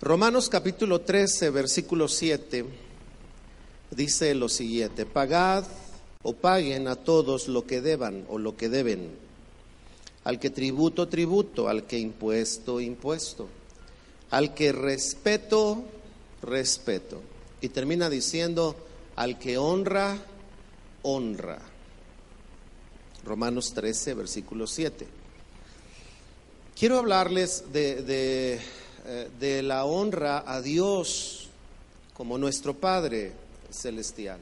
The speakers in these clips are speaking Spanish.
Romanos capítulo 13, versículo 7, dice lo siguiente, pagad o paguen a todos lo que deban o lo que deben, al que tributo, tributo, al que impuesto, impuesto, al que respeto, respeto. Y termina diciendo, al que honra, honra. Romanos 13, versículo 7. Quiero hablarles de, eh, de, la honra a Dios como nuestro Padre celestial.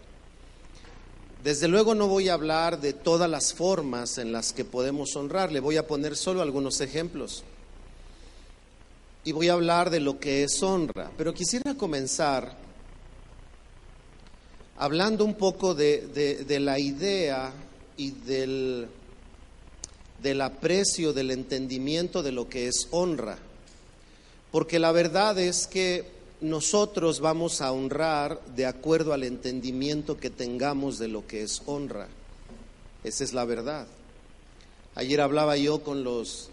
Desde luego no voy a hablar de todas las formas en las que podemos honrarle, voy a poner solo algunos ejemplos. Y voy a hablar de lo que es honra, pero quisiera comenzar hablando un poco de, de la idea y del, del aprecio, del entendimiento de lo que es honra. Porque la verdad es que nosotros vamos a honrar de acuerdo al entendimiento que tengamos de lo que es honra. Esa es la verdad. Ayer hablaba yo con los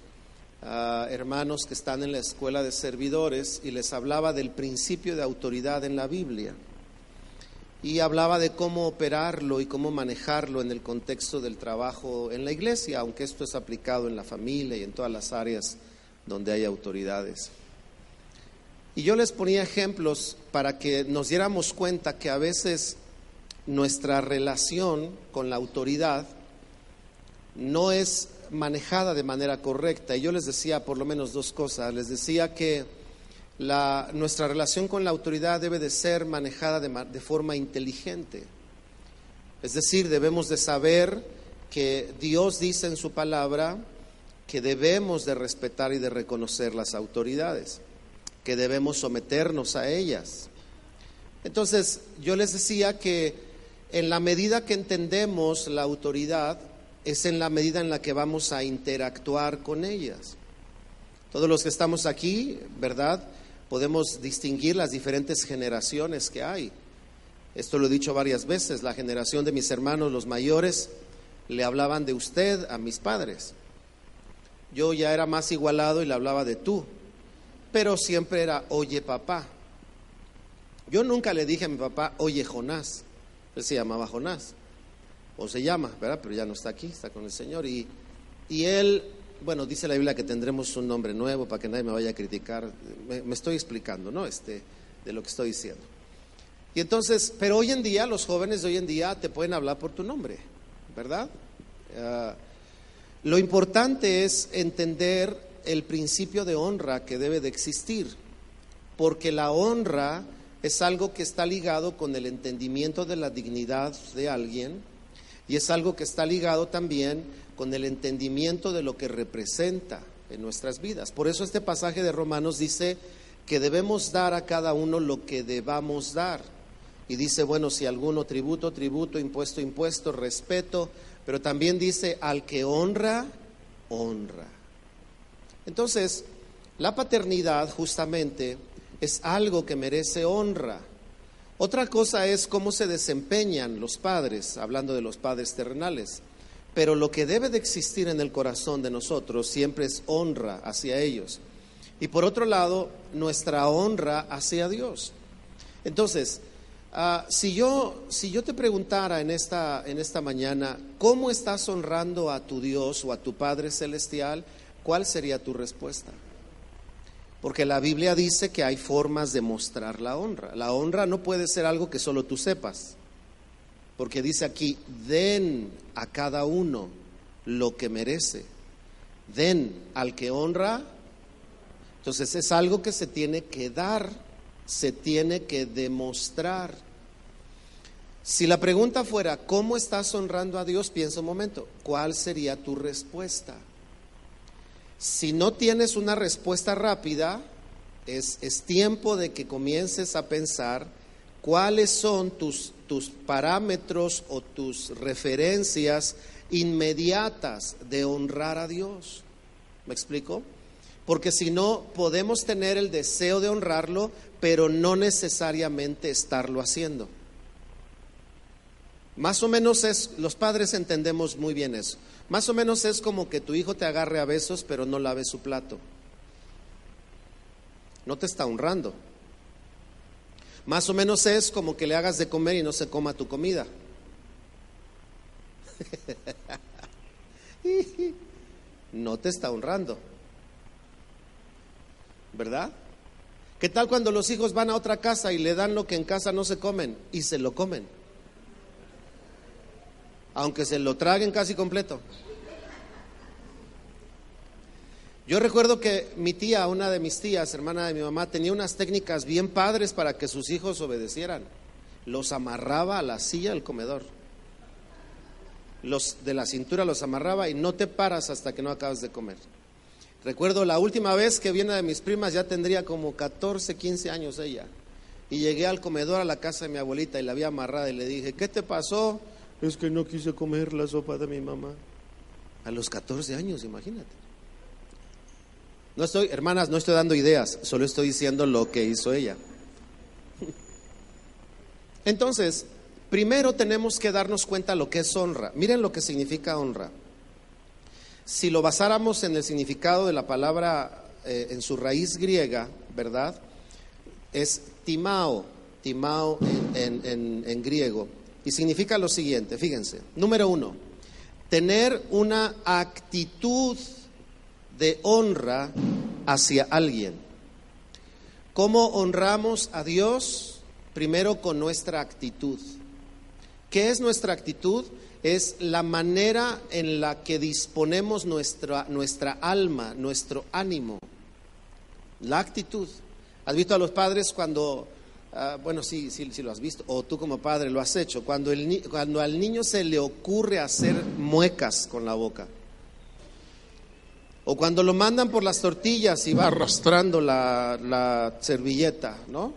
ah, hermanos que están en la escuela de servidores y les hablaba del principio de autoridad en la Biblia y hablaba de cómo operarlo y cómo manejarlo en el contexto del trabajo en la iglesia, aunque esto es aplicado en la familia y en todas las áreas donde hay autoridades. Y yo les ponía ejemplos para que nos diéramos cuenta que a veces nuestra relación con la autoridad no es manejada de manera correcta. Y yo les decía por lo menos dos cosas. Les decía que nuestra relación con la autoridad debe de ser manejada de, forma inteligente. Es decir, debemos de saber que Dios dice en su palabra que debemos de respetar y de reconocer las autoridades, que debemos someternos a ellas. Entonces, yo les decía que en la medida que entendemos la autoridad, es en la medida en la que vamos a interactuar con ellas. Todos los que estamos aquí, ¿verdad? Podemos distinguir las diferentes generaciones que hay. Esto lo he dicho varias veces, la generación de mis hermanos, los mayores, le hablaban de usted a mis padres. Yo ya era más igualado y le hablaba de tú, pero siempre era, oye papá. Yo nunca le dije a mi papá, oye Jonás, él se llamaba Jonás, o se llama, ¿verdad? Pero ya no está aquí, está con el Señor. Y, y él bueno, dice la Biblia que tendremos un nombre nuevo para que nadie me vaya a criticar. Me, estoy explicando, ¿no? Este, de lo que estoy diciendo. Y entonces, pero hoy en día, los jóvenes de hoy en día te pueden hablar por tu nombre, ¿verdad? Ah, lo importante es entender el principio de honra que debe de existir, porque la honra es algo que está ligado con el entendimiento de la dignidad de alguien y es algo que está ligado también con el entendimiento de lo que representa en nuestras vidas. Por eso este pasaje de Romanos dice que debemos dar a cada uno lo que debamos dar. Y dice, bueno, si alguno tributo, tributo, impuesto, impuesto, respeto, pero también dice, al que honra, honra. Entonces, la paternidad justamente es algo que merece honra. Otra cosa es cómo se desempeñan los padres, hablando de los padres terrenales. Pero lo que debe de existir en el corazón de nosotros siempre es honra hacia ellos. Y por otro lado, nuestra honra hacia Dios. Entonces, ah, si, yo, si yo te preguntara en esta, en esta mañana, ¿cómo estás honrando a tu Dios o a tu Padre Celestial? ¿Cuál sería tu respuesta? Porque la Biblia dice que hay formas de mostrar la honra. La honra no puede ser algo que solo tú sepas porque dice aquí, den a cada uno lo que merece. Den al que honra. Entonces es algo que se tiene que dar, se tiene que demostrar. Si la pregunta fuera, ¿cómo estás honrando a Dios? Piensa un momento, ¿cuál sería tu respuesta? Si no tienes una respuesta rápida, es, es tiempo de que comiences a pensar cuáles son tus, tus parámetros o tus referencias inmediatas de honrar a Dios. ¿Me explico? Porque si no, podemos tener el deseo de honrarlo, pero no necesariamente estarlo haciendo. Más o menos es, los padres entendemos muy bien eso. Más o menos es como que tu hijo te agarre a besos, pero no lave su plato. no te está honrando. Más o menos es como que le hagas de comer y no se coma tu comida. no te está honrando. ¿Verdad? ¿Qué tal cuando los hijos van a otra casa y le dan lo que en casa no se comen y se lo comen? Aunque se lo traguen casi completo. Yo recuerdo que mi tía, una de mis tías, hermana de mi mamá, tenía unas técnicas bien padres para que sus hijos obedecieran. Los amarraba a la silla del comedor. Los de la cintura los amarraba y no te paras hasta que no acabas de comer. Recuerdo la última vez que viene de mis primas, ya tendría como 14, 15 años ella. Y llegué al comedor a la casa de mi abuelita y la había amarrada y le dije, ¿qué te pasó? Es que no quise comer la sopa de mi mamá. A los 14 años, imagínate. No estoy, hermanas, no estoy dando ideas, solo estoy diciendo lo que hizo ella. Entonces, primero tenemos que darnos cuenta lo que es honra. Miren lo que significa honra. Si lo basáramos en el significado de la palabra eh, en su raíz griega, ¿verdad? Es timao, timao en, en griego. Y significa lo siguiente, fíjense. Número uno, tener una actitud de honra hacia alguien. ¿Cómo honramos a Dios? Primero con nuestra actitud. ¿Qué es nuestra actitud? Es la manera en la que disponemos nuestra, nuestra alma, nuestro ánimo. La actitud. ¿Has visto a los padres cuando, ah, bueno, sí, sí, sí lo has visto, o tú como padre lo has hecho, cuando, el, cuando al niño se le ocurre hacer muecas con la boca? O cuando lo mandan por las tortillas y va arrastrando la, servilleta, ¿no?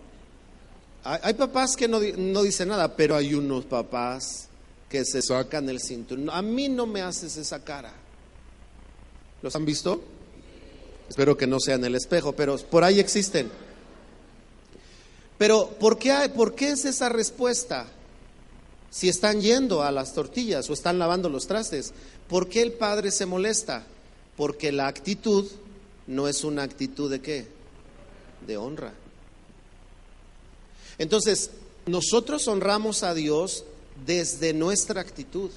Hay, papás que no, no, dicen nada, pero hay unos papás que se sacan el cinturón. A mí no me haces esa cara. ¿Los han visto? Espero que no sea en el espejo, pero por ahí existen. Pero ¿por qué, hay, ¿por qué es esa respuesta? Si están yendo a las tortillas o están lavando los trastes, ¿por qué el padre se molesta? Porque la actitud no es una actitud de qué? De honra. Entonces, nosotros honramos a Dios desde nuestra actitud.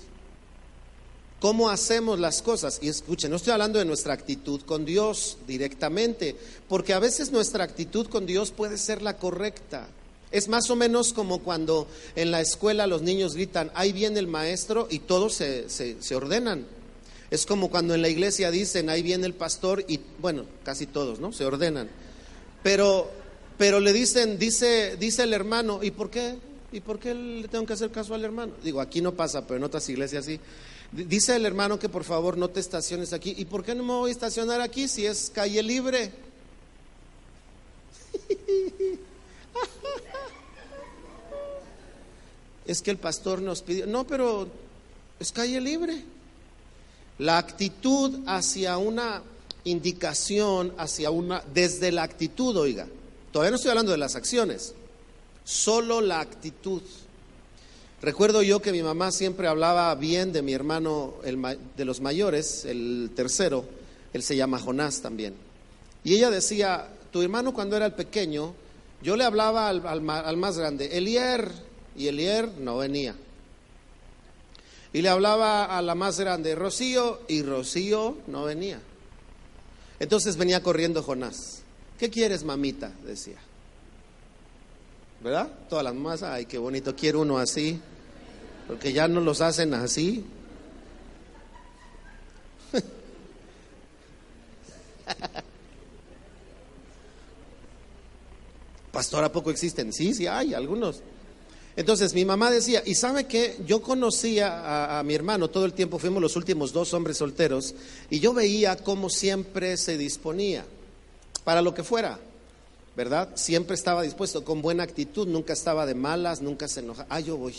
¿Cómo hacemos las cosas? Y escuchen, no estoy hablando de nuestra actitud con Dios directamente, porque a veces nuestra actitud con Dios puede ser la correcta. Es más o menos como cuando en la escuela los niños gritan, ahí viene el maestro y todos se, se, se ordenan. Es como cuando en la iglesia dicen, ahí viene el pastor y, bueno, casi todos, ¿no? Se ordenan. Pero, pero le dicen, dice, dice el hermano, ¿y por qué? ¿Y por qué le tengo que hacer caso al hermano? Digo, aquí no pasa, pero en otras iglesias sí. Dice el hermano que por favor no te estaciones aquí. ¿Y por qué no me voy a estacionar aquí si es calle libre? es que el pastor nos pidió, no, pero es calle libre. La actitud hacia una indicación, hacia una, desde la actitud, oiga, todavía no estoy hablando de las acciones, solo la actitud. Recuerdo yo que mi mamá siempre hablaba bien de mi hermano, el, de los mayores, el tercero, él se llama Jonás también. Y ella decía, tu hermano cuando era el pequeño, yo le hablaba al, al más grande, Elier, y Elier no venía. Y le hablaba a la más grande, Rocío, y Rocío no venía. Entonces venía corriendo Jonás. ¿Qué quieres, mamita? decía. ¿Verdad? Todas las mamás, ay, qué bonito, quiero uno así. Porque ya no los hacen así. Pastor, ¿a poco existen? Sí, sí hay, algunos. Entonces mi mamá decía, y sabe que yo conocía a, mi hermano todo el tiempo, fuimos los últimos dos hombres solteros, y yo veía cómo siempre se disponía para lo que fuera, ¿verdad? Siempre estaba dispuesto, con buena actitud, nunca estaba de malas, nunca se enoja. Ah, yo voy.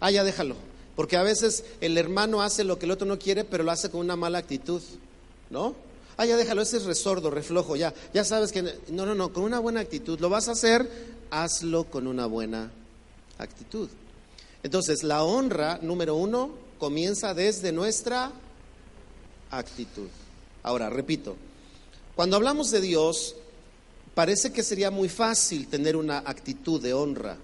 Ah, ya déjalo. Porque a veces el hermano hace lo que el otro no quiere, pero lo hace con una mala actitud, ¿no? Ah, ya déjalo, ese es resordo, reflojo, ya. Ya sabes que... No, no, no, con una buena actitud. Lo vas a hacer, hazlo con una buena actitud. Entonces, la honra, número uno, comienza desde nuestra actitud. Ahora, repito, cuando hablamos de Dios, parece que sería muy fácil tener una actitud de honra.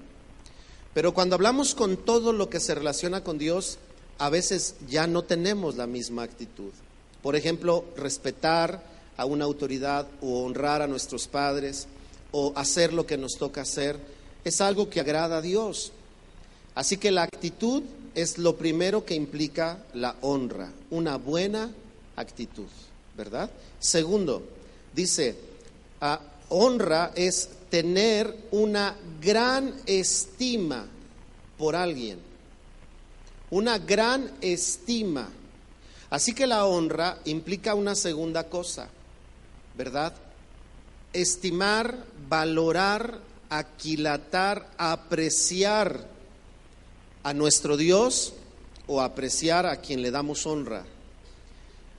Pero cuando hablamos con todo lo que se relaciona con Dios, a veces ya no tenemos la misma actitud. Por ejemplo, respetar a una autoridad o honrar a nuestros padres o hacer lo que nos toca hacer es algo que agrada a Dios. Así que la actitud es lo primero que implica la honra, una buena actitud, ¿verdad? Segundo, dice, a honra es tener una gran estima por alguien, una gran estima. Así que la honra implica una segunda cosa, ¿verdad? Estimar, valorar, aquilatar, apreciar a nuestro Dios o apreciar a quien le damos honra.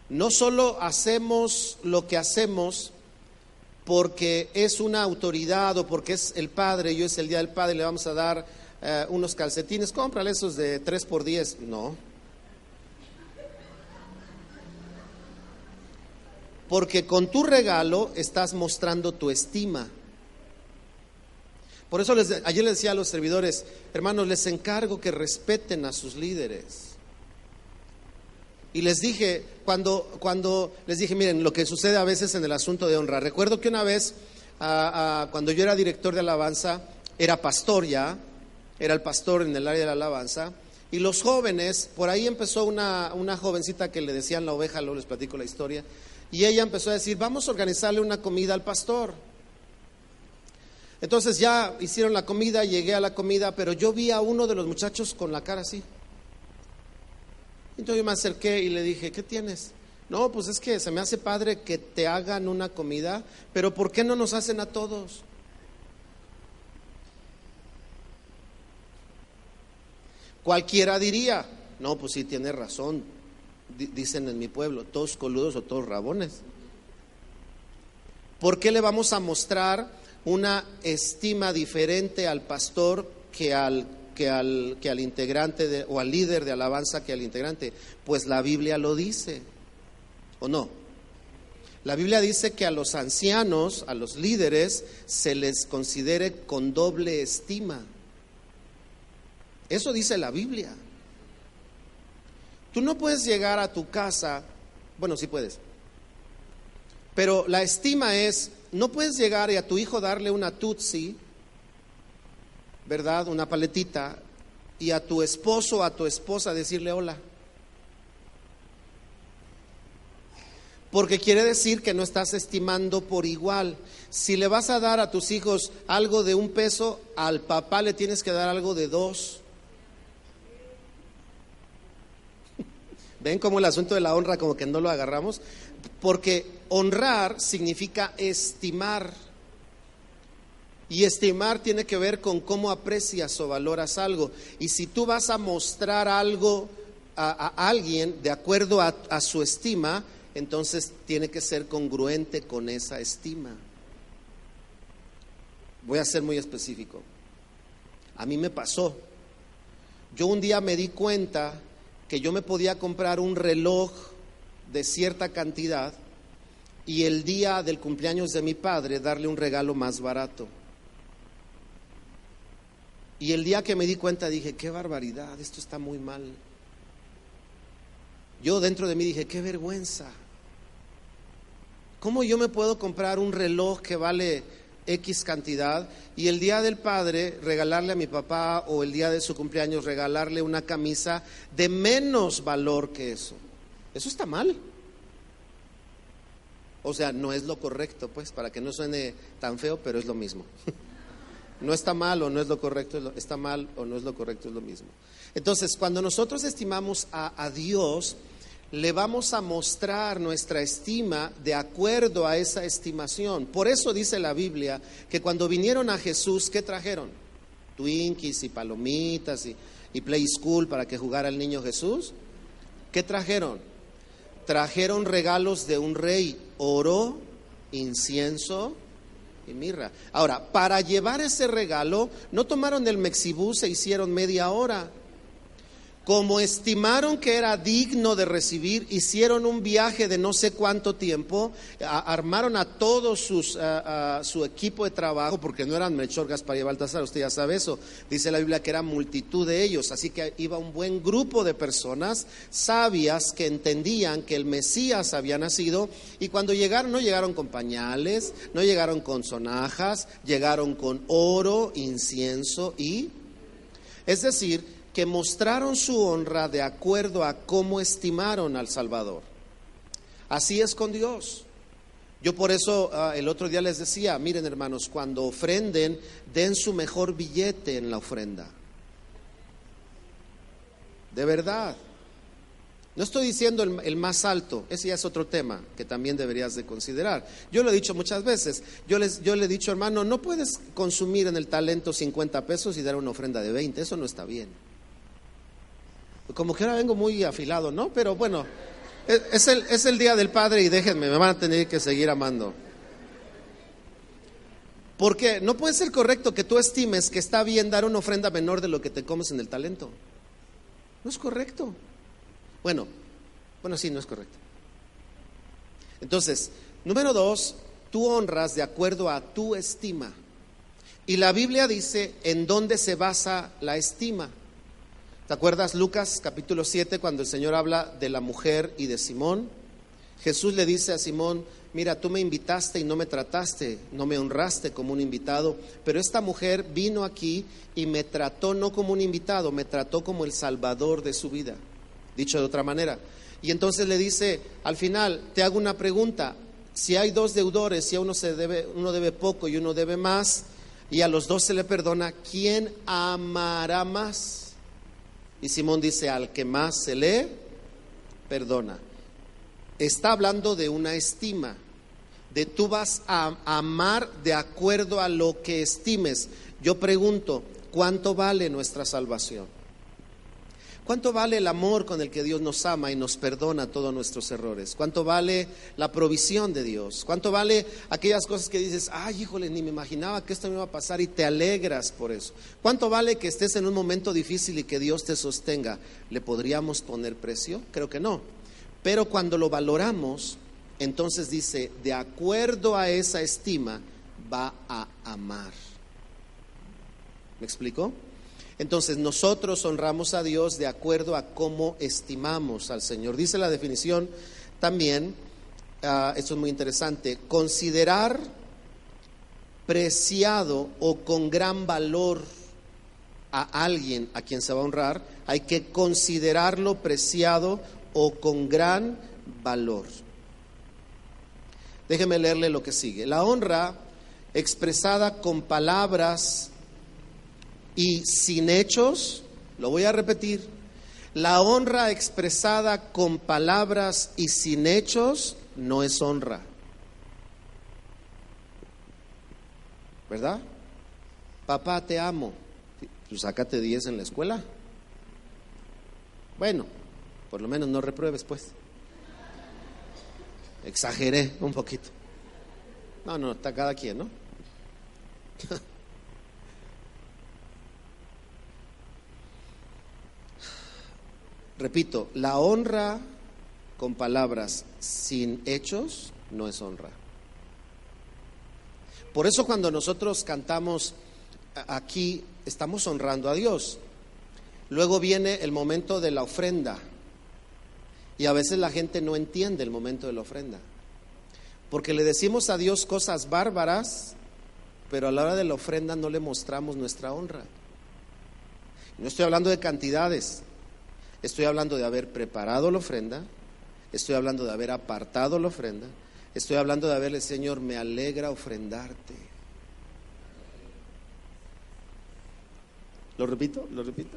No solo hacemos lo que hacemos porque es una autoridad o porque es el Padre, y hoy es el Día del Padre, le vamos a dar eh, unos calcetines, cómprale esos de 3 por 10. No. Porque con tu regalo estás mostrando tu estima. Por eso ayer les decía a los servidores, hermanos, les encargo que respeten a sus líderes. Y les dije, cuando, cuando les dije, miren, lo que sucede a veces en el asunto de honra. Recuerdo que una vez, cuando yo era director de alabanza, era pastor ya, era el pastor en el área de la alabanza, y los jóvenes, por ahí empezó una, una jovencita que le decían la oveja, luego les platico la historia, y ella empezó a decir, vamos a organizarle una comida al pastor. Entonces ya hicieron la comida, llegué a la comida, pero yo vi a uno de los muchachos con la cara así. Entonces yo me acerqué y le dije, ¿qué tienes? No, pues es que se me hace padre que te hagan una comida, pero ¿por qué no nos hacen a todos? Cualquiera diría, no, pues sí, tiene razón, dicen en mi pueblo, todos coludos o todos rabones. ¿Por qué le vamos a mostrar una estima diferente al pastor que al, que al, que al integrante o al líder de alabanza que al integrante? Pues la Biblia lo dice, ¿o no? La Biblia dice que a los ancianos, a los líderes, se les considere con doble estima. Eso dice la Biblia. Tú no puedes llegar a tu casa, bueno, sí puedes, pero la estima es no puedes llegar y a tu hijo darle una tutsi, ¿verdad? Una paletita, y a tu esposo o a tu esposa decirle hola. Porque quiere decir que no estás estimando por igual. Si le vas a dar a tus hijos algo de un peso, al papá le tienes que dar algo de dos. ¿Ven cómo el asunto de la honra como que no lo agarramos? Porque honrar significa estimar. Y estimar tiene que ver con cómo aprecias o valoras algo. Y si tú vas a mostrar algo a, alguien de acuerdo a, a su estima, entonces tiene que ser congruente con esa estima. Voy a ser muy específico. A mí me pasó. Yo un día me di cuenta que yo me podía comprar un reloj de cierta cantidad y el día del cumpleaños de mi padre darle un regalo más barato. Y el día que me di cuenta dije, qué barbaridad, esto está muy mal. Yo dentro de mí dije, qué vergüenza. ¿Cómo yo me puedo comprar un reloj que vale X cantidad y el día del padre regalarle a mi papá o el día de su cumpleaños regalarle una camisa de menos valor que eso? Eso está mal. O sea, no es lo correcto, pues, para que no suene tan feo, pero es lo mismo. No está mal o no es lo correcto, está mal o no es lo correcto, es lo mismo. Entonces, cuando nosotros estimamos a, a Dios, le vamos a mostrar nuestra estima de acuerdo a esa estimación. Por eso dice la Biblia que cuando vinieron a Jesús, ¿qué trajeron? Twinkies y palomitas y, y Play School para que jugara el niño Jesús. ¿Qué trajeron? trajeron regalos de un rey, oro, incienso y mirra. Ahora, para llevar ese regalo, no tomaron el Mexibú, se hicieron media hora. Como estimaron que era digno de recibir, hicieron un viaje de no sé cuánto tiempo, armaron a todos sus, su equipo de trabajo, porque no eran Melchor, Gaspar y Baltasar, usted ya sabe eso. Dice la Biblia que era multitud de ellos, así que iba un buen grupo de personas sabias que entendían que el Mesías había nacido y cuando llegaron no llegaron con pañales, no llegaron con sonajas, llegaron con oro, incienso y... Es decir, que mostraron su honra de acuerdo a cómo estimaron al Salvador. Así es con Dios. Yo por eso ah, el otro día les decía, miren hermanos, cuando ofrenden, den su mejor billete en la ofrenda. De verdad. No estoy diciendo el, más alto, ese ya es otro tema que también deberías de considerar. Yo lo he dicho muchas veces, yo, les, yo le he dicho, hermano, no puedes consumir en el talento 50 pesos y dar una ofrenda de 20, eso no está bien. Como que ahora vengo muy afilado, ¿no? Pero bueno, es el, es el Día del Padre y déjenme, me van a tener que seguir amando. Porque no puede ser correcto que tú estimes que está bien dar una ofrenda menor de lo que te comes en el talento. No es correcto. Bueno, bueno, sí, no es correcto. Entonces, número dos, tú honras de acuerdo a tu estima. Y la Biblia dice en dónde se basa la estima. ¿Te acuerdas Lucas capítulo 7 cuando el Señor habla de la mujer y de Simón? Jesús le dice a Simón, mira, tú me invitaste y no me trataste, no me honraste como un invitado, pero esta mujer vino aquí y me trató no como un invitado, me trató como el salvador de su vida, dicho de otra manera. Y entonces le dice, al final, te hago una pregunta, si hay dos deudores, si uno se debe, uno debe poco y uno debe más, y a los dos se le perdona, ¿quién amará más? Y Simón dice, al que más se le perdona. Está hablando de una estima, de tú vas a amar de acuerdo a lo que estimes. Yo pregunto, ¿cuánto vale nuestra salvación? ¿Cuánto vale el amor con el que Dios nos ama y nos perdona todos nuestros errores? ¿Cuánto vale la provisión de Dios? ¿Cuánto vale aquellas cosas que dices, ay, híjole, ni me imaginaba que esto me iba a pasar y te alegras por eso? ¿Cuánto vale que estés en un momento difícil y que Dios te sostenga? ¿Le podríamos poner precio? Creo que no. Pero cuando lo valoramos, entonces dice, de acuerdo a esa estima, va a amar. ¿Me explico? Entonces nosotros honramos a Dios de acuerdo a cómo estimamos al Señor. Dice la definición también, uh, esto es muy interesante, considerar preciado o con gran valor a alguien a quien se va a honrar, hay que considerarlo preciado o con gran valor. Déjeme leerle lo que sigue. La honra expresada con palabras y sin hechos, lo voy a repetir, la honra expresada con palabras y sin hechos no es honra. ¿Verdad? Papá, te amo. Pues sácate 10 en la escuela. Bueno, por lo menos no repruebes, pues. Exageré un poquito. No, no, está cada quien, ¿no? Repito, la honra con palabras sin hechos no es honra. Por eso cuando nosotros cantamos aquí, estamos honrando a Dios. Luego viene el momento de la ofrenda. Y a veces la gente no entiende el momento de la ofrenda. Porque le decimos a Dios cosas bárbaras, pero a la hora de la ofrenda no le mostramos nuestra honra. No estoy hablando de cantidades, Estoy hablando de haber preparado la ofrenda, estoy hablando de haber apartado la ofrenda, estoy hablando de haberle, Señor, me alegra ofrendarte. ¿Lo repito? ¿Lo repito?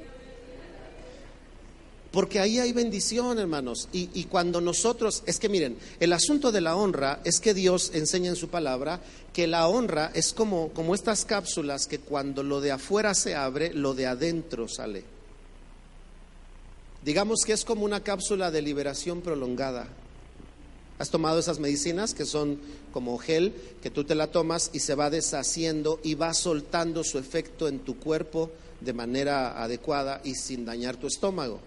Porque ahí hay bendición, hermanos. Y, y, cuando nosotros, es que miren, el asunto de la honra es que Dios enseña en su palabra que la honra es como, como estas cápsulas que cuando lo de afuera se abre, lo de adentro sale. Digamos que es como una cápsula de liberación prolongada. Has tomado esas medicinas que son como gel, que tú te la tomas y se va deshaciendo y va soltando su efecto en tu cuerpo de manera adecuada y sin dañar tu estómago.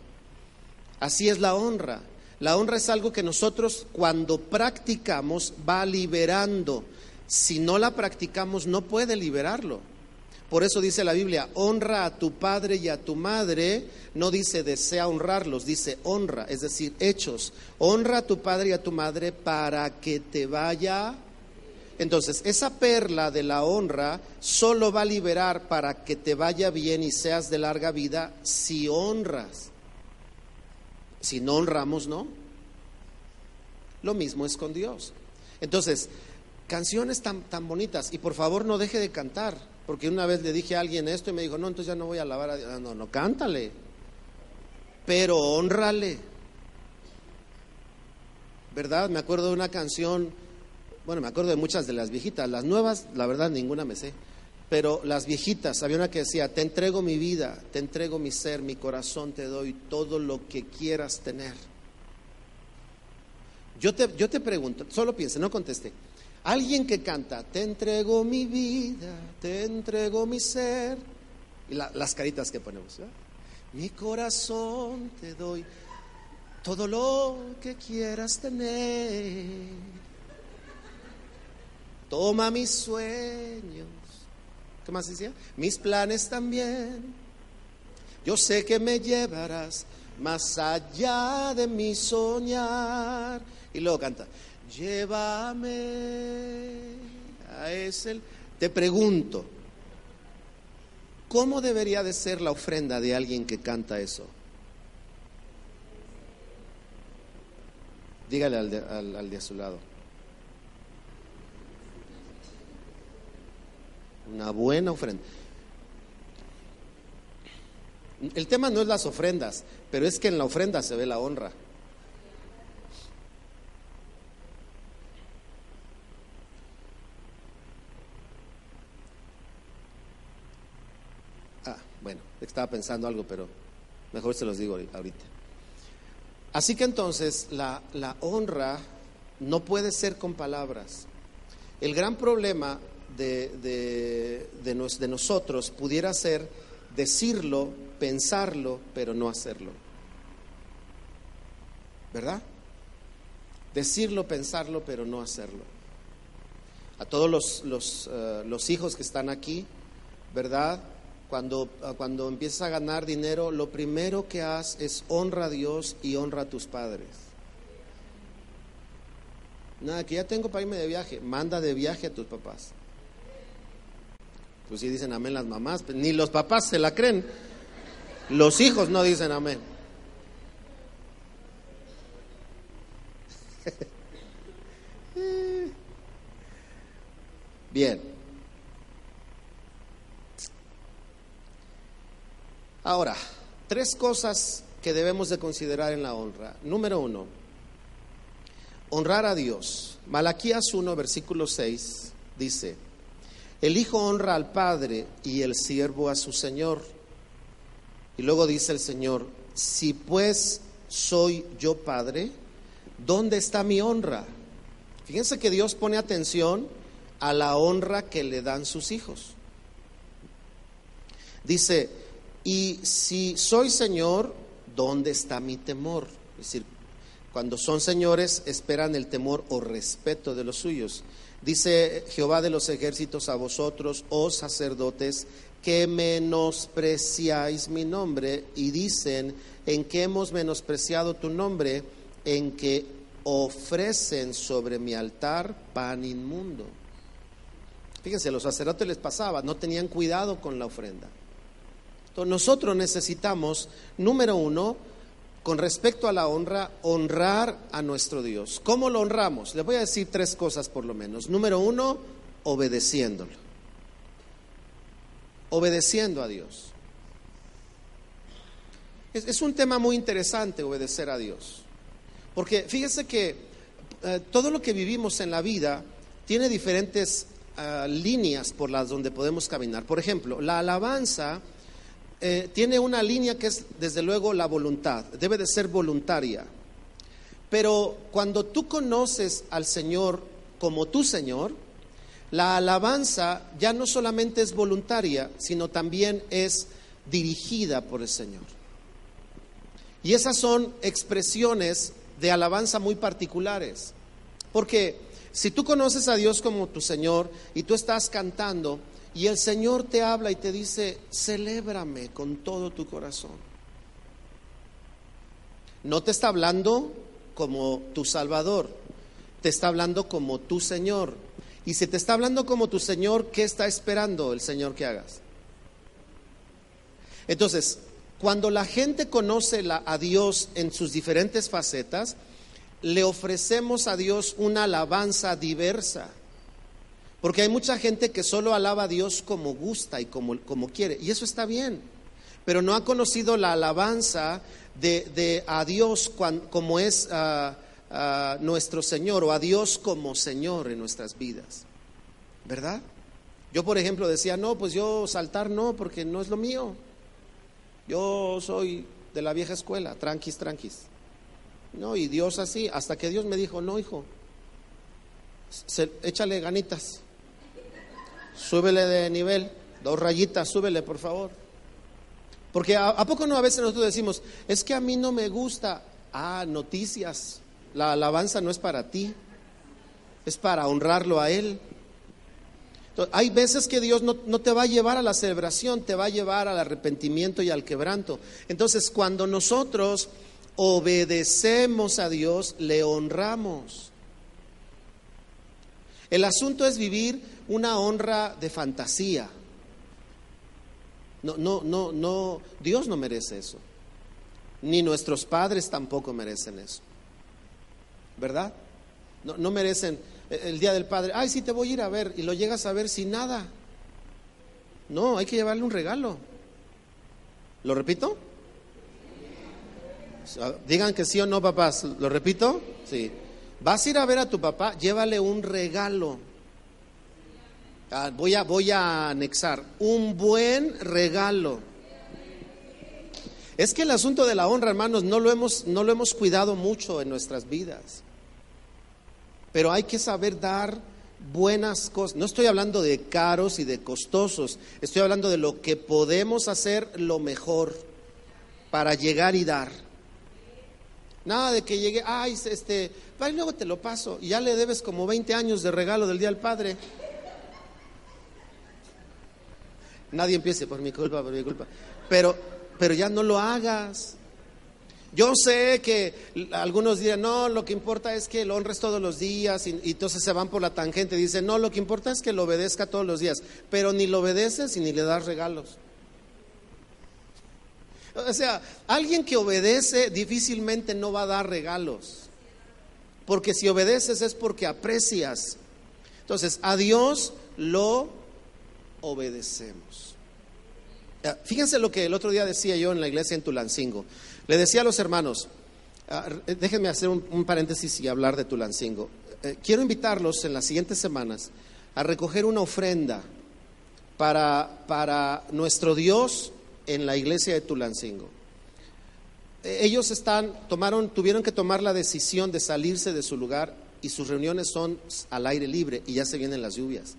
Así es la honra. La honra es algo que nosotros cuando practicamos va liberando. Si no la practicamos no puede liberarlo. Por eso dice la Biblia, honra a tu padre y a tu madre. No dice desea honrarlos, dice honra, es decir, hechos. Honra a tu padre y a tu madre para que te vaya. Entonces, esa perla de la honra solo va a liberar para que te vaya bien y seas de larga vida si honras. Si no honramos, no. Lo mismo es con Dios. Entonces, canciones tan, tan bonitas, y por favor no deje de cantar, porque una vez le dije a alguien esto y me dijo, no, entonces ya no voy a alabar a Dios. Ah, no, no, cántale, pero honrale. ¿Verdad? Me acuerdo de una canción, bueno, me acuerdo de muchas de las viejitas, las nuevas, la verdad, ninguna me sé. Pero las viejitas, había una que decía, te entrego mi vida, te entrego mi ser, mi corazón, te doy todo lo que quieras tener. Yo te, yo te pregunto, solo piense, no conteste. Alguien que canta, te entrego mi vida, te entrego mi ser, y las caritas que ponemos, mi corazón te doy todo lo que quieras tener. Toma mis sueños, ¿Qué más decía? Mis planes también. Yo sé que me llevarás más allá de mi soñar. Y luego canta, llévame a ese... Te pregunto, ¿cómo debería de ser la ofrenda de alguien que canta eso? Dígale al al de a su lado. Una buena ofrenda. El tema no es las ofrendas, pero es que en la ofrenda se ve la honra. Ah, bueno, estaba pensando algo, pero mejor se los digo ahorita. Así que entonces la, la honra no puede ser con palabras. El gran problema de, de, nosotros pudiera ser decirlo, pensarlo, pero no hacerlo. ¿Verdad? Decirlo, pensarlo, pero no hacerlo. A todos los, los, eh, los hijos que están aquí, ¿verdad? Cuando, cuando empiezas a ganar dinero, lo primero que haces es honra a Dios y honra a tus padres. Nada, que ya tengo para irme de viaje, manda de viaje a tus papás. Pues sí dicen amén las mamás, ni los papás se la creen. Los hijos no dicen amén. Bien. Ahora, tres cosas que debemos de considerar en la honra. Número uno, honrar a Dios. Malaquías 1, versículo 6 dice, el hijo honra al padre y el siervo a su señor. Y luego dice el Señor, si pues soy yo padre, ¿dónde está mi honra? Fíjense que Dios pone atención a la honra que le dan sus hijos. Dice, y si soy Señor, ¿dónde está mi temor? Es decir, cuando son señores esperan el temor o respeto de los suyos. Dice Jehová de los ejércitos a vosotros, oh sacerdotes, que menospreciáis mi nombre y dicen, ¿en que hemos menospreciado tu nombre? En que ofrecen sobre mi altar pan inmundo. Fíjense, a los sacerdotes les pasaba, no tenían cuidado con la ofrenda. Entonces nosotros necesitamos, número uno, con respecto a la honra, honrar a nuestro Dios. ¿Cómo lo honramos? Le voy a decir tres cosas por lo menos. Número uno, obedeciéndolo. Obedeciendo a Dios. Es, un tema muy interesante obedecer a Dios. Porque fíjese que eh, todo lo que vivimos en la vida tiene diferentes ah, líneas por las donde podemos caminar. Por ejemplo, la alabanza eh, tiene una línea que es desde luego la voluntad, debe de ser voluntaria. Pero cuando tú conoces al Señor como tu Señor, la alabanza ya no solamente es voluntaria, sino también es dirigida por el Señor. Y esas son expresiones de alabanza muy particulares. Porque si tú conoces a Dios como tu Señor y tú estás cantando y el Señor te habla y te dice, celébrame con todo tu corazón. No te está hablando como tu Salvador, te está hablando como tu Señor. Y si te está hablando como tu Señor, ¿qué está esperando el Señor que hagas? Entonces, cuando la gente conoce a Dios en sus diferentes facetas, le ofrecemos a Dios una alabanza diversa. Porque hay mucha gente que solo alaba a Dios como gusta y como, quiere. Y eso está bien. Pero no ha conocido la alabanza de, a Dios como es nuestro Señor o a Dios como Señor en nuestras vidas. ¿Verdad? Yo, por ejemplo, decía, no, pues yo saltar no, porque no es lo mío. Yo soy de la vieja escuela, tranquis, tranquis. No, y Dios así, hasta que Dios me dijo, no, hijo, échale ganitas, súbele de nivel, dos rayitas, súbele, por favor. Porque ¿a, ¿a, poco no a veces nosotros decimos, es que a mí no me gusta, ah, noticias, la alabanza no es para ti, es para honrarlo a Él hay veces que Dios no, no, te va a llevar a la celebración, te va a llevar al arrepentimiento y al quebranto. Entonces, cuando nosotros obedecemos a Dios, le honramos. El asunto es vivir una honra de fantasía. No, no, no, no, Dios no merece eso. Ni nuestros padres tampoco merecen eso. ¿Verdad? No, no merecen el día del padre, ay, sí te voy a ir a ver, y lo llegas a ver sin nada. No, hay que llevarle un regalo. ¿Lo repito? Digan que sí o no, papás. ¿Lo repito? Sí. Vas a ir a ver a tu papá, llévale un regalo. Ah, voy, a, voy a anexar un buen regalo. Es que el asunto de la honra, hermanos, no lo hemos, no lo hemos cuidado mucho en nuestras vidas. Pero hay que saber dar buenas cosas. No estoy hablando de caros y de costosos, estoy hablando de lo que podemos hacer lo mejor para llegar y dar. Nada de que llegue, ay, este, y luego te lo paso, y ya le debes como 20 años de regalo del Día del Padre. Nadie empiece por mi culpa, por mi culpa. Pero, pero ya no lo hagas. Yo sé que algunos dirán, no, lo que importa es que lo honres todos los días y, entonces se van por la tangente y dicen, no, lo que importa es que lo obedezca todos los días, pero ni lo obedeces y ni le das regalos. O sea, alguien que obedece difícilmente no va a dar regalos, porque si obedeces es porque aprecias. Entonces, a Dios lo obedecemos. Fíjense lo que el otro día decía yo en la iglesia en Tulancingo. Le decía a los hermanos, ah, déjenme hacer un, paréntesis y hablar de Tulancingo. Eh, quiero invitarlos en las siguientes semanas a recoger una ofrenda para, para nuestro Dios en la iglesia de Tulancingo. Eh, ellos están, tomaron, tuvieron que tomar la decisión de salirse de su lugar y sus reuniones son al aire libre y ya se vienen las lluvias.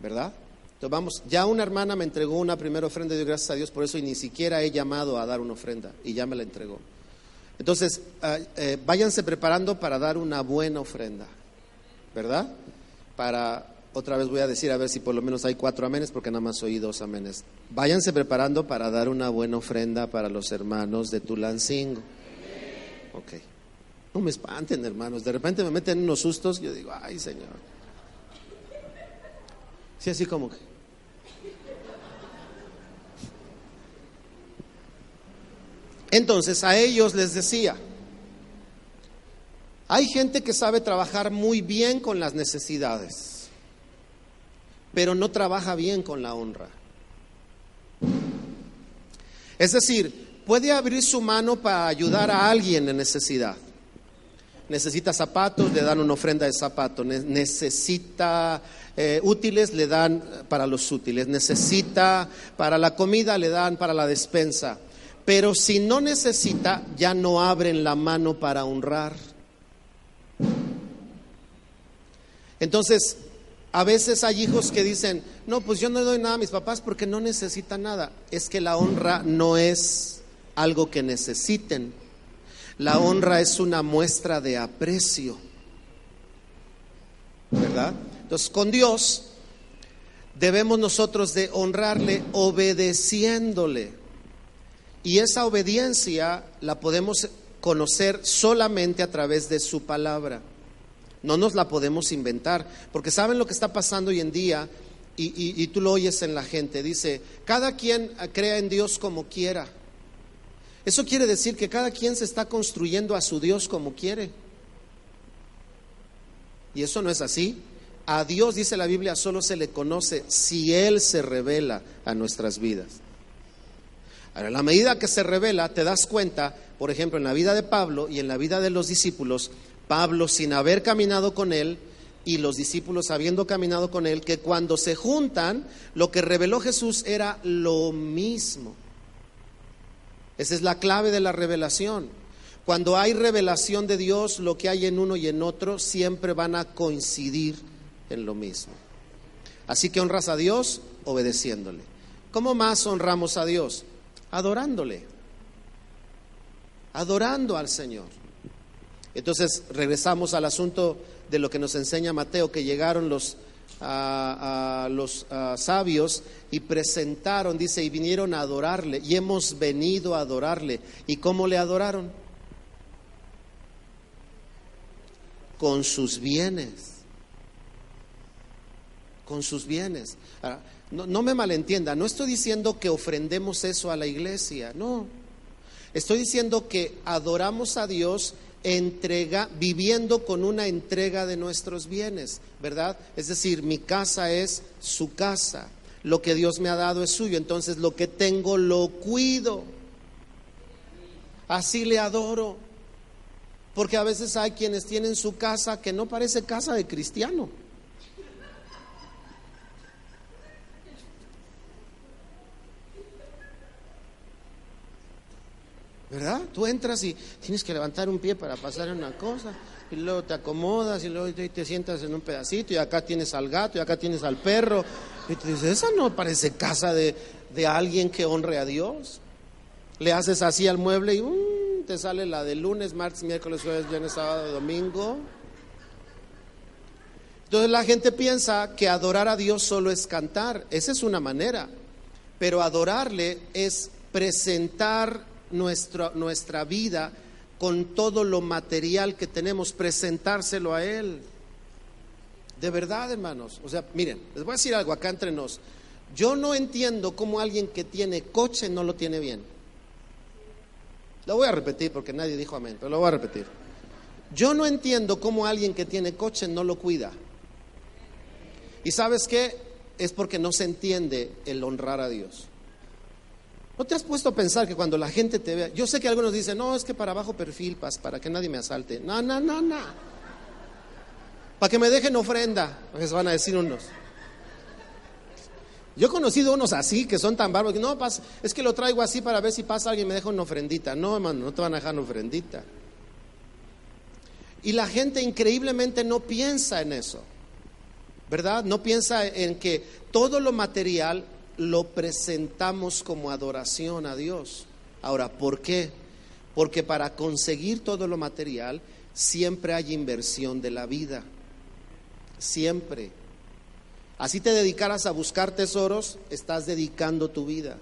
¿Verdad? Entonces vamos, ya una hermana me entregó una primera ofrenda de gracias a Dios por eso y ni siquiera he llamado a dar una ofrenda y ya me la entregó. Entonces, ah, eh, váyanse preparando para dar una buena ofrenda, ¿verdad? Para, otra vez voy a decir a ver si por lo menos hay cuatro amenes porque nada más oí dos amenes. Váyanse preparando para dar una buena ofrenda para los hermanos de Tulancingo. Ok. No me espanten, hermanos. De repente me meten unos sustos. Yo digo, ay, Señor. Sí, así como que. Entonces a ellos les decía, hay gente que sabe trabajar muy bien con las necesidades, pero no trabaja bien con la honra. Es decir, puede abrir su mano para ayudar a alguien en necesidad. Necesita zapatos, le dan una ofrenda de zapatos. Necesita eh, útiles, le dan para los útiles. Necesita para la comida, le dan para la despensa. Pero si no necesita, ya no abren la mano para honrar. Entonces, a veces hay hijos que dicen, no, pues yo no doy nada a mis papás porque no necesitan nada. Es que la honra no es algo que necesiten. La honra es una muestra de aprecio. ¿Verdad? Entonces, con Dios debemos nosotros de honrarle obedeciéndole. Y esa obediencia la podemos conocer solamente a través de su palabra. No nos la podemos inventar, porque saben lo que está pasando hoy en día y, tú lo oyes en la gente. Dice, cada quien crea en Dios como quiera. Eso quiere decir que cada quien se está construyendo a su Dios como quiere. Y eso no es así. A Dios, dice la Biblia, solo se le conoce si Él se revela a nuestras vidas. Ahora, a la medida que se revela, te das cuenta, por ejemplo, en la vida de Pablo y en la vida de los discípulos, Pablo sin haber caminado con Él y los discípulos habiendo caminado con Él, que cuando se juntan, lo que reveló Jesús era lo mismo. Esa es la clave de la revelación. Cuando hay revelación de Dios, lo que hay en uno y en otro siempre van a coincidir en lo mismo. Así que honras a Dios obedeciéndole. ¿Cómo más honramos a Dios? Adorándole. Adorando al Señor. Entonces regresamos al asunto de lo que nos enseña Mateo, que llegaron los los sabios y presentaron, dice, y vinieron a adorarle, y hemos venido a adorarle. ¿Y cómo le adoraron? Con sus bienes. Con sus bienes. No, no me malentienda, no estoy diciendo que ofrendemos eso a la iglesia, no. Estoy diciendo que adoramos a Dios entrega, viviendo con una entrega de nuestros bienes, ¿verdad? Es decir, mi casa es su casa, lo que Dios me ha dado es suyo, entonces lo que tengo lo cuido, así le adoro, porque a veces hay quienes tienen su casa que no parece casa de cristiano. ¿Verdad? Tú entras y tienes que levantar un pie para pasar una cosa, y luego te acomodas, y luego te sientas en un pedacito, y acá tienes al gato, y acá tienes al perro, y te dices, esa no parece casa de, alguien que honre a Dios. Le haces así al mueble y um, te sale la de lunes, martes, miércoles, jueves, viernes, sábado, domingo. Entonces la gente piensa que adorar a Dios solo es cantar, esa es una manera, pero adorarle es presentar nuestra, nuestra vida con todo lo material que tenemos, presentárselo a Él. De verdad, hermanos. O sea, miren, les voy a decir algo acá entre nos. Yo no entiendo cómo alguien que tiene coche no lo tiene bien. Lo voy a repetir porque nadie dijo amén, pero lo voy a repetir. Yo no entiendo cómo alguien que tiene coche no lo cuida. ¿Y sabes qué? Es porque no se entiende el honrar a Dios. ¿No te has puesto a pensar que cuando la gente te vea, yo sé que algunos dicen, no, es que para bajo perfil, para que nadie me asalte. No, no, no, no. Para que me dejen ofrenda, se van a decir unos. Yo he conocido unos así, que son tan bárbaros, que no, es que lo traigo así para ver si pasa alguien y me deja una ofrendita. No, hermano, no te van a dejar una ofrendita. Y la gente increíblemente no piensa en eso, ¿verdad? No piensa en que todo lo material lo presentamos como adoración a Dios. Ahora, ¿por qué? Porque para conseguir todo lo material siempre hay inversión de la vida. Siempre. Así te dedicaras a buscar tesoros, estás dedicando tu vida.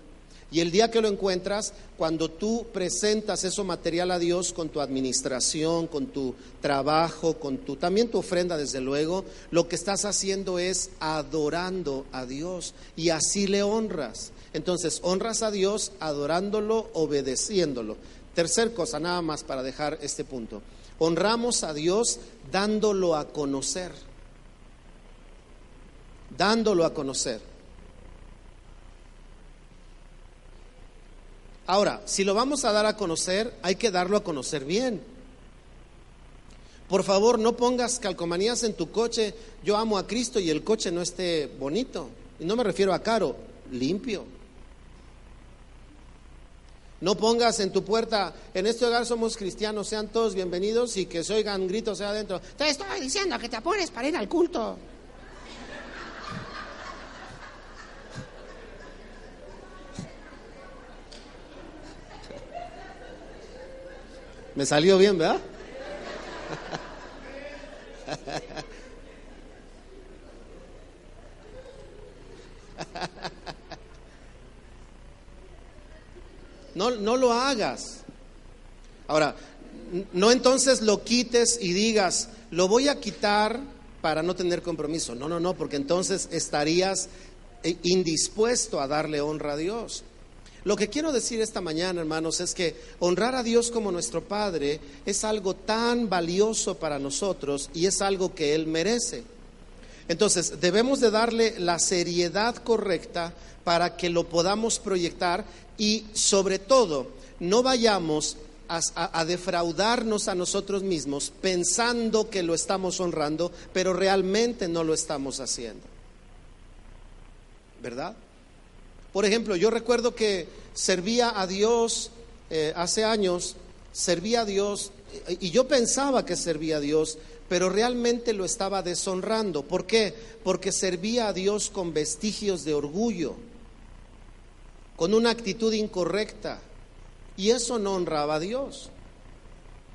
Y el día que lo encuentras, cuando tú presentas eso material a Dios con tu administración, con tu trabajo, con tu también tu ofrenda desde luego, lo que estás haciendo es adorando a Dios y así le honras. Entonces, honras a Dios adorándolo, obedeciéndolo. Tercer cosa, nada más para dejar este punto. Honramos a Dios dándolo a conocer. Dándolo a conocer. Ahora, si lo vamos a dar a conocer, hay que darlo a conocer bien. Por favor, no pongas calcomanías en tu coche, yo amo a Cristo y el coche no esté bonito. Y no me refiero a caro, limpio. No pongas en tu puerta, en este hogar somos cristianos, sean todos bienvenidos y que se oigan gritos sea adentro. Te estoy diciendo que te pones para ir al culto. Me salió bien, ¿verdad? No, no lo hagas. Ahora, no entonces lo quites y digas, lo voy a quitar para no tener compromiso. No, no, no, porque entonces estarías eh, indispuesto a darle honra a Dios. Lo que quiero decir esta mañana, hermanos, es que honrar a Dios como nuestro Padre es algo tan valioso para nosotros y es algo que Él merece. Entonces, debemos de darle la seriedad correcta para que lo podamos proyectar y sobre todo no vayamos a, defraudarnos a nosotros mismos pensando que lo estamos honrando, pero realmente no lo estamos haciendo. ¿Verdad? Por ejemplo, yo recuerdo que servía a Dios eh, hace años, servía a Dios y yo pensaba que servía a Dios, pero realmente lo estaba deshonrando. ¿Por qué? Porque servía a Dios con vestigios de orgullo, con una actitud incorrecta. Y eso no honraba a Dios.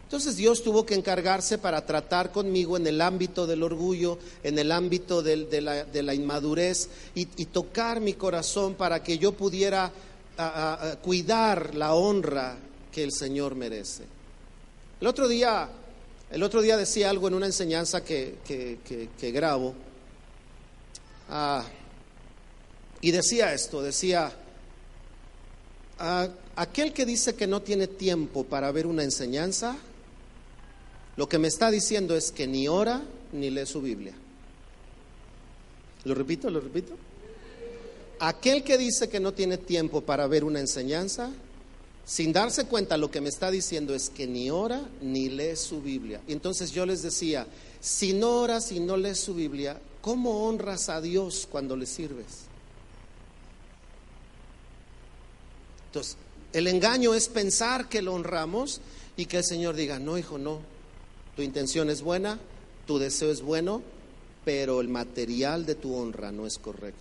Entonces Dios tuvo que encargarse para tratar conmigo en el ámbito del orgullo, en el ámbito de, la, inmadurez y, tocar mi corazón para que yo pudiera cuidar la honra que el Señor merece. El otro día, el otro día decía algo en una enseñanza que, grabo ah, y decía esto, decía, ah, aquel que dice que no tiene tiempo para ver una enseñanza, lo que me está diciendo es que ni ora ni lee su Biblia. ¿Lo repito? ¿Lo repito? Aquel que dice que no tiene tiempo para ver una enseñanza, sin darse cuenta, lo que me está diciendo es que ni ora ni lee su Biblia. Y entonces yo les decía, si no oras y no lees su Biblia, ¿cómo honras a Dios cuando le sirves? Entonces, el engaño es pensar que lo honramos y que el Señor diga, no, hijo, no, tu intención es buena, tu deseo es bueno, pero el material de tu honra no es correcto.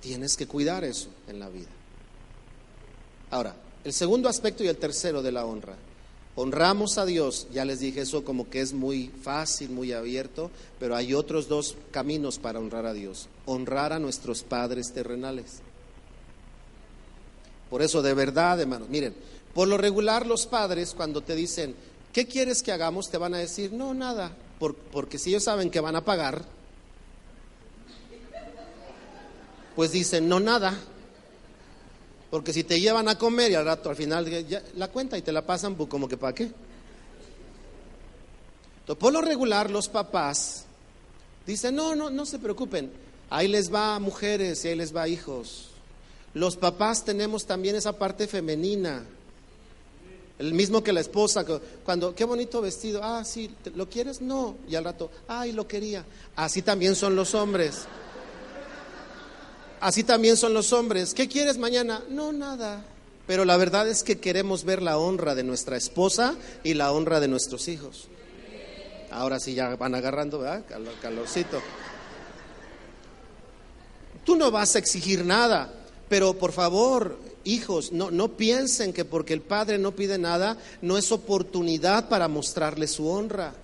Tienes que cuidar eso en la vida. Ahora, el segundo aspecto y el tercero de la honra. Honramos a Dios, ya les dije eso como que es muy fácil, muy abierto, pero hay otros dos caminos para honrar a Dios. Honrar a nuestros padres terrenales. Por eso, de verdad, hermanos, miren, por lo regular los padres cuando te dicen, ¿qué quieres que hagamos? Te van a decir, no, nada, porque si ellos saben que van a pagar, pues dicen, no, nada. Porque si te llevan a comer y al rato, al final, la cuenta y te la pasan, pues como que para qué. Por lo regular, los papás dicen, no, no, no se preocupen, ahí les va mujeres y ahí les va hijos. Los papás tenemos también esa parte femenina. El mismo que la esposa, cuando, qué bonito vestido, ah, sí, ¿lo quieres? No. Y al rato, ay, lo quería. Así también son los hombres. Así también son los hombres. ¿Qué quieres mañana? No, nada. Pero la verdad es que queremos ver la honra de nuestra esposa y la honra de nuestros hijos. Ahora sí ya van agarrando, ¿verdad? Calorcito. Tú no vas a exigir nada. Pero por favor, hijos, no, no piensen que porque el padre no pide nada, no es oportunidad para mostrarle su honra.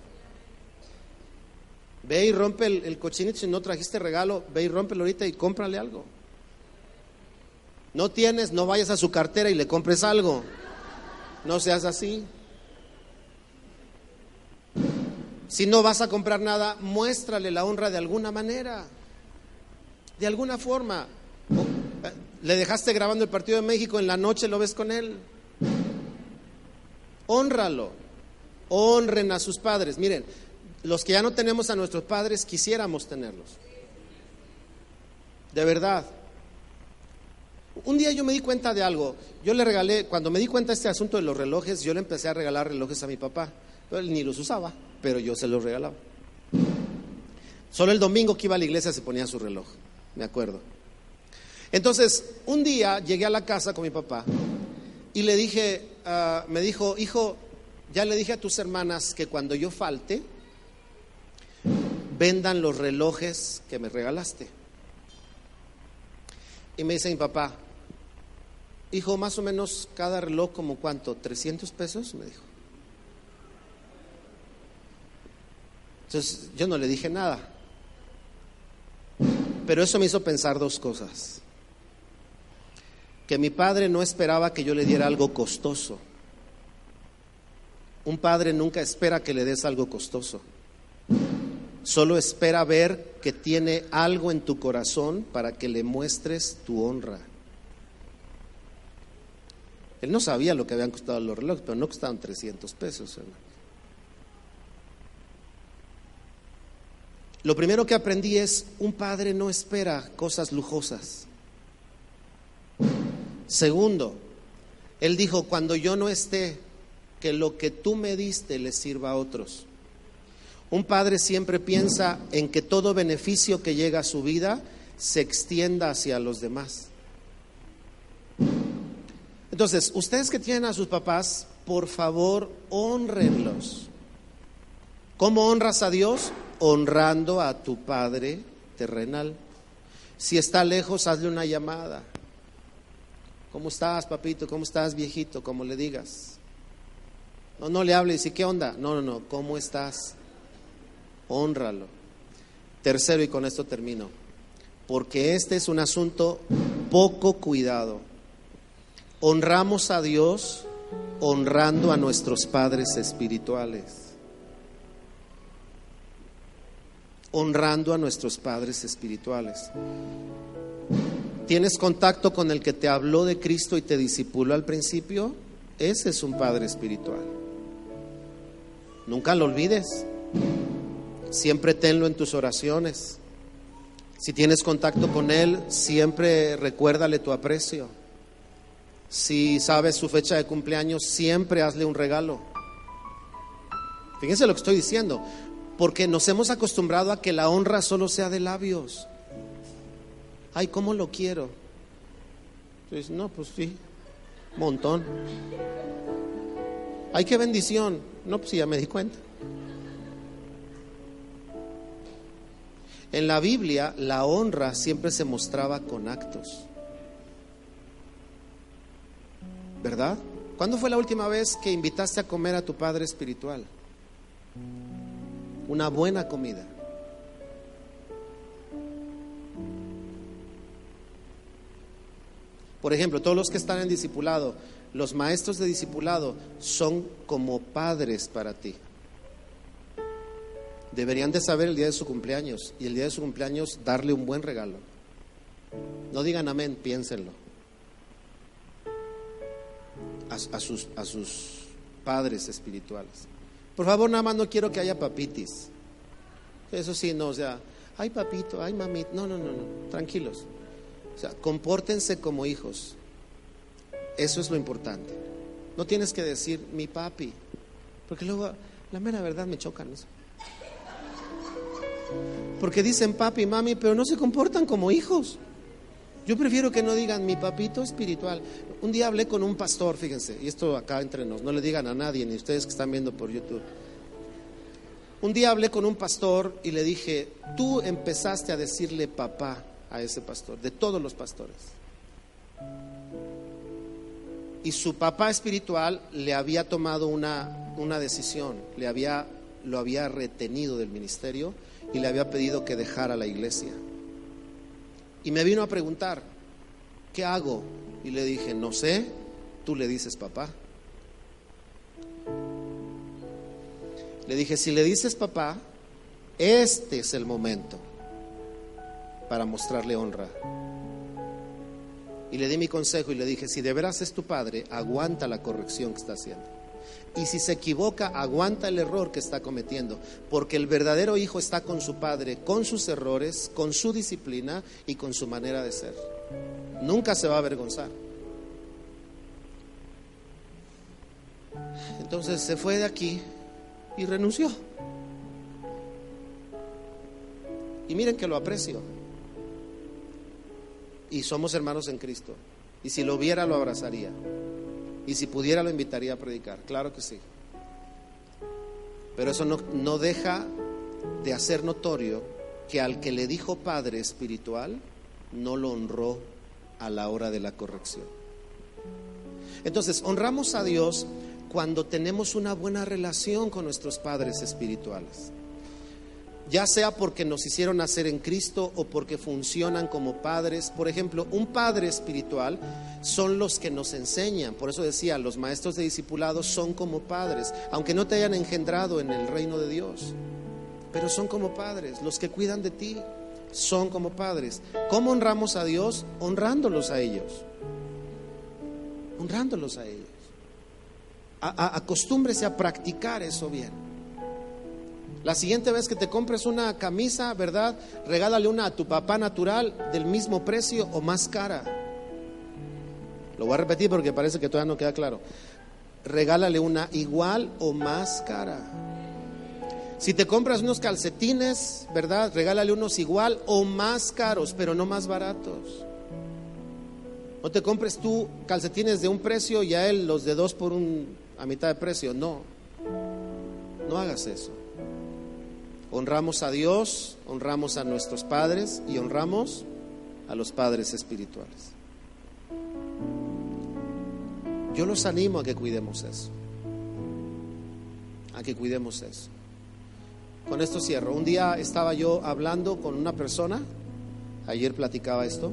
Ve y rompe el, cochinito, si no trajiste regalo, ve y rómpelo ahorita y cómprale algo. No tienes, no vayas a su cartera y le compres algo. No seas así. Si no vas a comprar nada, muéstrale la honra de alguna manera. De alguna forma. Le dejaste grabando el partido de México, en la noche lo ves con él. Honralo. Honren a sus padres. Miren, los que ya no tenemos a nuestros padres quisiéramos tenerlos. De verdad. Un día yo me di cuenta de algo. Yo le regalé, cuando me di cuenta de este asunto de los relojes, yo le empecé a regalar relojes a mi papá. Él ni los usaba, pero yo se los regalaba. Solo el domingo que iba a la iglesia se ponía su reloj, me acuerdo. Entonces, un día llegué a la casa con mi papá y le dije, ah, me dijo, hijo, ya le dije a tus hermanas que cuando yo falte, vendan los relojes que me regalaste. Y me dice mi papá, hijo, más o menos cada reloj como cuánto, 300 pesos, me dijo. Entonces yo no le dije nada. Pero eso me hizo pensar dos cosas. Que mi padre no esperaba que yo le diera algo costoso. Un padre nunca espera que le des algo costoso. Solo espera ver que tiene algo en tu corazón para que le muestres tu honra. Él no sabía lo que habían costado los relojes, pero no costaban 300 pesos. Lo primero que aprendí es, un padre no espera cosas lujosas. Segundo, él dijo, cuando yo no esté, que lo que tú me diste le sirva a otros. Un padre siempre piensa en que todo beneficio que llega a su vida se extienda hacia los demás. Entonces, ustedes que tienen a sus papás, por favor, honrenlos. ¿Cómo honras a Dios? Honrando a tu Padre terrenal. Si está lejos, hazle una llamada. ¿Cómo estás, papito? ¿Cómo estás, viejito? Como le digas. No, no le hables y qué onda. No, no, no. ¿Cómo estás? Honralo. Tercero, y con esto termino. Porque este es un asunto poco cuidado. Honramos a Dios honrando a nuestros padres espirituales. Honrando a nuestros padres espirituales. ¿Tienes contacto con el que te habló de Cristo y te discipuló al principio? Ese es un padre espiritual. Nunca lo olvides. Siempre tenlo en tus oraciones. Si tienes contacto con Él, siempre recuérdale tu aprecio. Si sabes su fecha de cumpleaños, siempre hazle un regalo. Fíjense lo que estoy diciendo, porque nos hemos acostumbrado a que la honra solo sea de labios. Ay, ¿cómo lo quiero? Pues no, pues sí, montón. Ay, qué bendición. No, pues ya me di cuenta. En la Biblia la honra siempre se mostraba con actos. ¿verdad? ¿Cuándo fue la última vez que invitaste a comer a tu padre espiritual? Una buena comida. Por ejemplo, todos los que están en discipulado, los maestros de discipulado son como padres para ti. Deberían de saber el día de su cumpleaños y el día de su cumpleaños darle un buen regalo. No digan amén, piénsenlo a, sus, a sus padres espirituales. Por favor, nada más no quiero que haya papitis. Eso sí, no, o sea, ay papito, ay mamita, no, no, no, no, tranquilos. O sea, compórtense como hijos. Eso es lo importante. No tienes que decir mi papi, porque luego la mera verdad me chocan eso. Porque dicen papi, mami, pero no se comportan como hijos. Yo prefiero que no digan mi papito espiritual. Un día hablé con un pastor, fíjense, y esto acá entre nos, no le digan a nadie, ni ustedes que están viendo por YouTube. Un día hablé con un pastor y le dije, tú empezaste a decirle papá a ese pastor, de todos los pastores. Y su papá espiritual le había tomado una, una decisión, le había, lo había retenido del ministerio y le había pedido que dejara la iglesia. Y me vino a preguntar, ¿qué hago? Y le dije, no sé, tú le dices papá. Le dije, si le dices papá, este es el momento para mostrarle honra. Y le di mi consejo y le dije, si de veras es tu padre, aguanta la corrección que está haciendo. Y si se equivoca, aguanta el error que está cometiendo, porque el verdadero hijo está con su padre, con sus errores, con su disciplina y con su manera de ser. Nunca se va a avergonzar. Entonces se fue de aquí y renunció. Y miren que lo aprecio. Y somos hermanos en Cristo. Y si lo viera, lo abrazaría. Y si pudiera lo invitaría a predicar, claro que sí. Pero eso no, no deja de hacer notorio que al que le dijo padre espiritual no lo honró a la hora de la corrección. Entonces, honramos a Dios cuando tenemos una buena relación con nuestros padres espirituales. Ya sea porque nos hicieron nacer en Cristo o porque funcionan como padres. Por ejemplo, un padre espiritual son los que nos enseñan. Por eso decía, los maestros de discipulado son como padres, aunque no te hayan engendrado en el reino de Dios. Pero son como padres, los que cuidan de ti son como padres. ¿Cómo honramos a Dios? Honrándolos a ellos honrándolos a ellos. acostúmbrese a practicar eso bien. La siguiente vez que te compres una camisa, ¿verdad? Regálale una a tu papá natural del mismo precio o más cara. Lo voy a repetir porque parece que todavía no queda claro. Regálale una igual o más cara. Si te compras unos calcetines, ¿verdad? Regálale unos igual o más caros, pero no más baratos. No te compres tú calcetines de un precio y a él los de dos por un a mitad de precio. No, no hagas eso. Honramos a Dios, honramos a nuestros padres y honramos a los padres espirituales. Yo los animo a que cuidemos eso. A que cuidemos eso. Con esto cierro. Un día estaba yo hablando con una persona, ayer platicaba esto,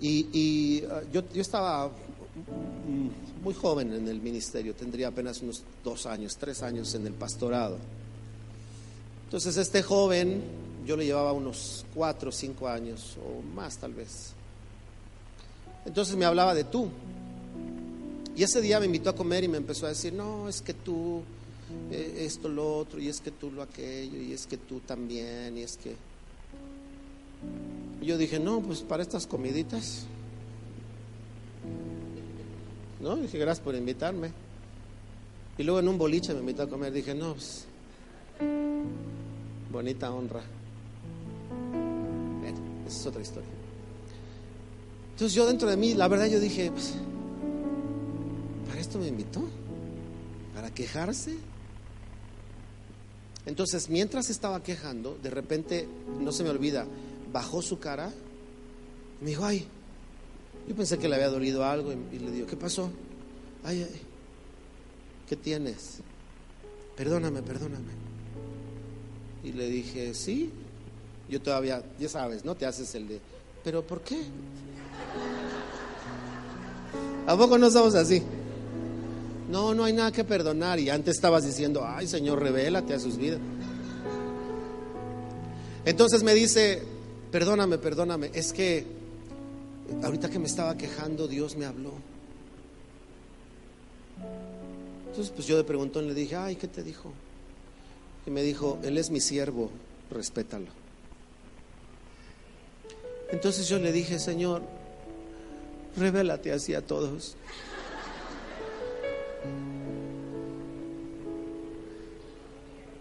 y, ah, yo, estaba muy joven en el ministerio, tendría apenas unos dos años, tres años en el pastorado. Entonces este joven, yo le llevaba unos cuatro o cinco años o más tal vez. Entonces me hablaba de tú. Y ese día me invitó a comer y me empezó a decir, no, es que tú, eh, esto, lo otro, y es que tú lo aquello, y es que tú también, y es que yo dije, no, pues para estas comiditas. No, dije, gracias por invitarme. Y luego en un boliche me invitó a comer. Dije, no, pues, bonita honra. Bueno, esa es otra historia. Entonces yo dentro de mí, la verdad yo dije, pues, ¿para esto me invitó? ¿Para quejarse? Entonces, mientras estaba quejando, de repente, no se me olvida, bajó su cara y me dijo, ay, yo pensé que le había dolido algo y, le digo, ¿qué pasó? Ay, ay, ¿qué tienes? Perdóname, perdóname. Y le dije, sí, yo todavía, ya sabes, ¿no? Te haces el de, pero ¿por qué? ¿A poco no somos así? No, no hay nada que perdonar. Y antes estabas diciendo, ay Señor, revélate a sus vidas. Entonces me dice, perdóname, perdóname, es que ahorita que me estaba quejando, Dios me habló. Entonces, pues yo le preguntó y le dije, ay, ¿qué te dijo? Y me dijo, Él es mi siervo, respétalo. Entonces yo le dije, Señor, revélate así a todos.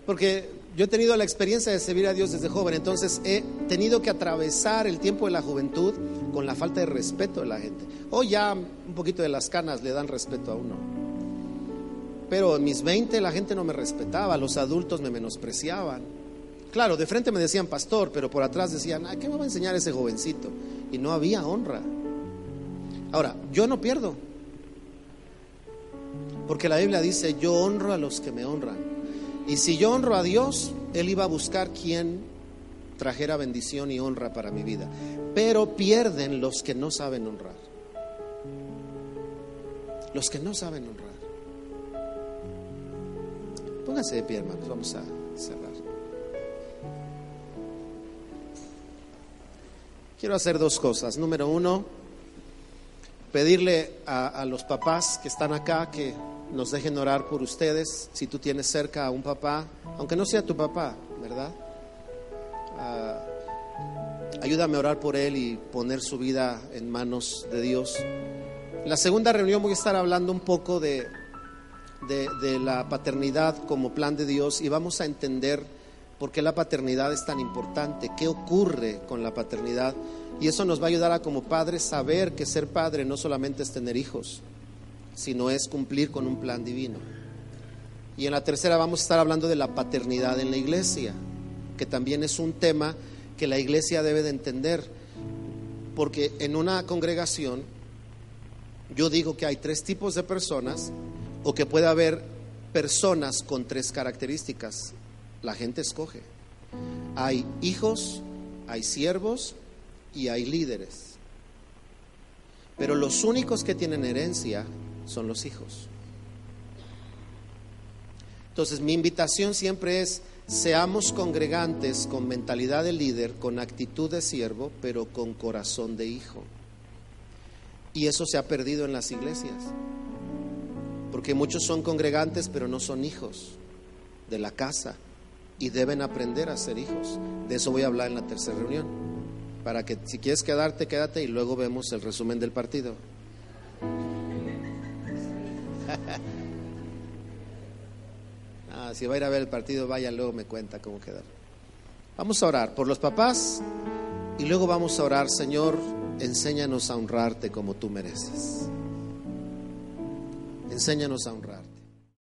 Porque yo he tenido la experiencia de servir a Dios desde joven, entonces he tenido que atravesar el tiempo de la juventud con la falta de respeto de la gente. O ya un poquito de las canas le dan respeto a uno. Pero en mis 20 la gente no me respetaba, los adultos me menospreciaban. Claro, de frente me decían pastor, pero por atrás decían, ¿qué me va a enseñar ese jovencito? Y no había honra. Ahora, yo no pierdo. Porque la Biblia dice, yo honro a los que me honran. Y si yo honro a Dios, Él iba a buscar quien trajera bendición y honra para mi vida. Pero pierden los que no saben honrar. Los que no saben honrar. Póngase de pie, hermanos. Vamos a cerrar. Quiero hacer dos cosas. Número uno, pedirle a, los papás que están acá que nos dejen orar por ustedes. Si tú tienes cerca a un papá, aunque no sea tu papá, ¿verdad? Ah, ayúdame a orar por él y poner su vida en manos de Dios. La segunda reunión voy a estar hablando un poco de, de, la paternidad como plan de Dios y vamos a entender por qué la paternidad es tan importante, qué ocurre con la paternidad. Y eso nos va a ayudar a como padres saber que ser padre no solamente es tener hijos, sino es cumplir con un plan divino. Y en la tercera vamos a estar hablando de la paternidad en la iglesia, que también es un tema que la iglesia debe de entender, porque en una congregación yo digo que hay tres tipos de personas o que puede haber personas con tres características. La gente escoge. Hay hijos, hay siervos y hay líderes. Pero los únicos que tienen herencia son los hijos. Entonces mi invitación siempre es, seamos congregantes con mentalidad de líder, con actitud de siervo, pero con corazón de hijo. Y eso se ha perdido en las iglesias, porque muchos son congregantes, pero no son hijos de la casa y deben aprender a ser hijos. De eso voy a hablar en la tercera reunión, para que si quieres quedarte, quédate y luego vemos el resumen del partido. ah, si va a ir a ver el partido, vaya, luego me cuenta cómo quedar. Vamos a orar por los papás y luego vamos a orar, Señor, enséñanos a honrarte como tú mereces. Enséñanos a honrar.